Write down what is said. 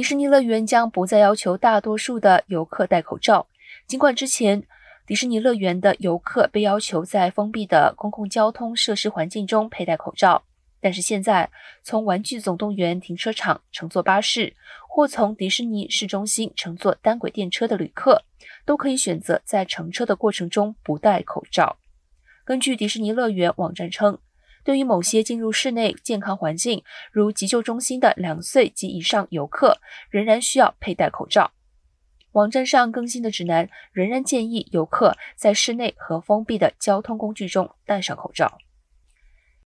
迪士尼乐园将不再要求大多数的游客戴口罩。尽管之前迪士尼乐园的游客被要求在封闭的公共交通设施环境中佩戴口罩，但是现在从玩具总动员停车场乘坐巴士，或从迪士尼市中心乘坐单轨电车的旅客，都可以选择在乘车的过程中不戴口罩。根据迪士尼乐园网站称。对于某些进入室内健康环境，如急救中心的两岁及以上游客，仍然需要佩戴口罩。网站上更新的指南仍然建议游客在室内和封闭的交通工具中戴上口罩。